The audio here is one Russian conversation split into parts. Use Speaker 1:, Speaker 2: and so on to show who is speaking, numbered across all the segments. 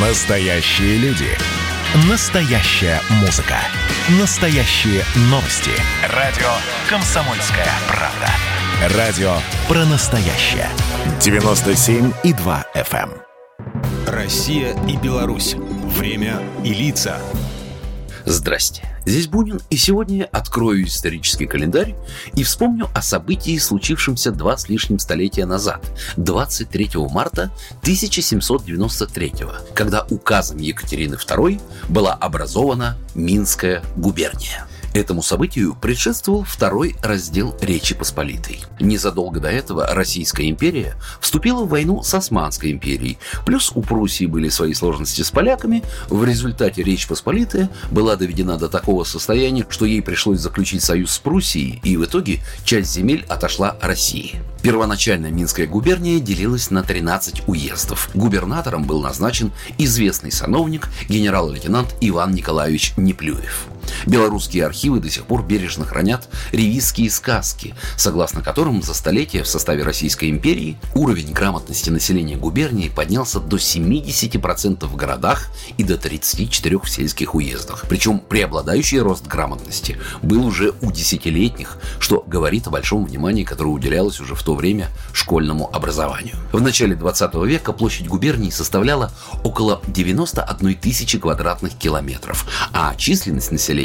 Speaker 1: Настоящие люди. Настоящая музыка. Настоящие новости. Радио «Комсомольская правда». Радио про настоящее. 97,2 FM.
Speaker 2: эм. Россия и Беларусь. Время и лица.
Speaker 3: Здрасте. Здесь Бунин, и сегодня я открою исторический календарь и вспомню о событии, случившемся два с лишним столетия назад, 23 марта 1793 когда указом Екатерины II была образована Минская губерния. Этому событию предшествовал второй раздел Речи Посполитой. Незадолго до этого Российская империя вступила в войну с Османской империей, плюс у Пруссии были свои сложности с поляками, в результате Речь Посполитая была доведена до такого состояния, что ей пришлось заключить союз с Пруссией, и в итоге часть земель отошла России. Первоначально Минская губерния делилась на 13 уездов. Губернатором был назначен известный сановник генерал-лейтенант Иван Николаевич Неплюев. Белорусские архивы до сих пор бережно хранят ревизские сказки, согласно которым за столетия в составе Российской империи уровень грамотности населения губернии поднялся до 70% в городах и до 34% в сельских уездах. Причем преобладающий рост грамотности был уже у десятилетних, что говорит о большом внимании, которое уделялось уже в то время школьному образованию. В начале 20 века площадь губернии составляла около 91 тысячи квадратных километров, а численность населения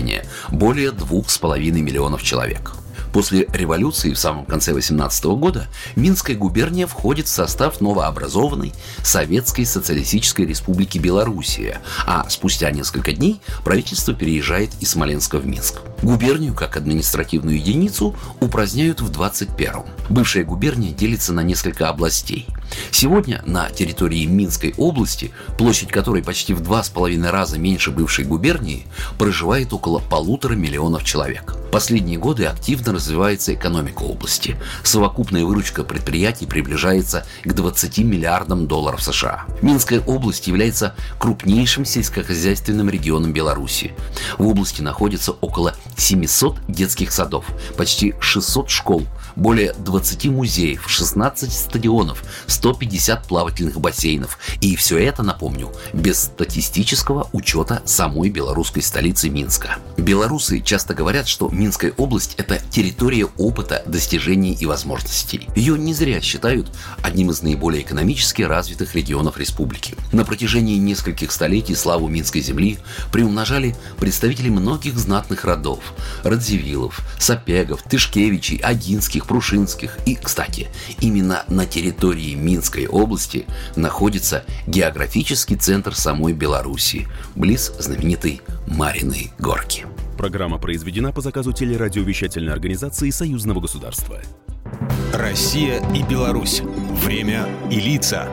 Speaker 3: более 2,5 миллионов человек. После революции в самом конце 18 года Минская губерния входит в состав новообразованной Советской Социалистической Республики Белоруссия, а спустя несколько дней правительство переезжает из Смоленска в Минск. Губернию как административную единицу упраздняют в 21-м. Бывшая губерния делится на несколько областей. Сегодня на территории Минской области, площадь которой почти в два с половиной раза меньше бывшей губернии, проживает около полутора миллионов человек. Последние годы активно развивается экономика области. Совокупная выручка предприятий приближается к 20 миллиардам долларов США. Минская область является крупнейшим сельскохозяйственным регионом Беларуси. В области находится около 700 детских садов, почти 600 школ, более 20 музеев, 16 стадионов, 150 плавательных бассейнов. И все это, напомню, без статистического учета самой белорусской столицы Минска. Белорусы часто говорят, что Минская область – это территория опыта, достижений и возможностей. Ее не зря считают одним из наиболее экономически развитых регионов республики. На протяжении нескольких столетий славу Минской земли приумножали представители многих знатных родов – Радзивиллов, Сапегов, Тышкевичей, Агинских, Прушинских. И, кстати, именно на территории Минской области находится географический центр самой Белоруссии, близ знаменитой Мариной горки.
Speaker 2: Программа произведена по заказу телерадиовещательной организации Союзного государства. Россия и Беларусь. Время и лица.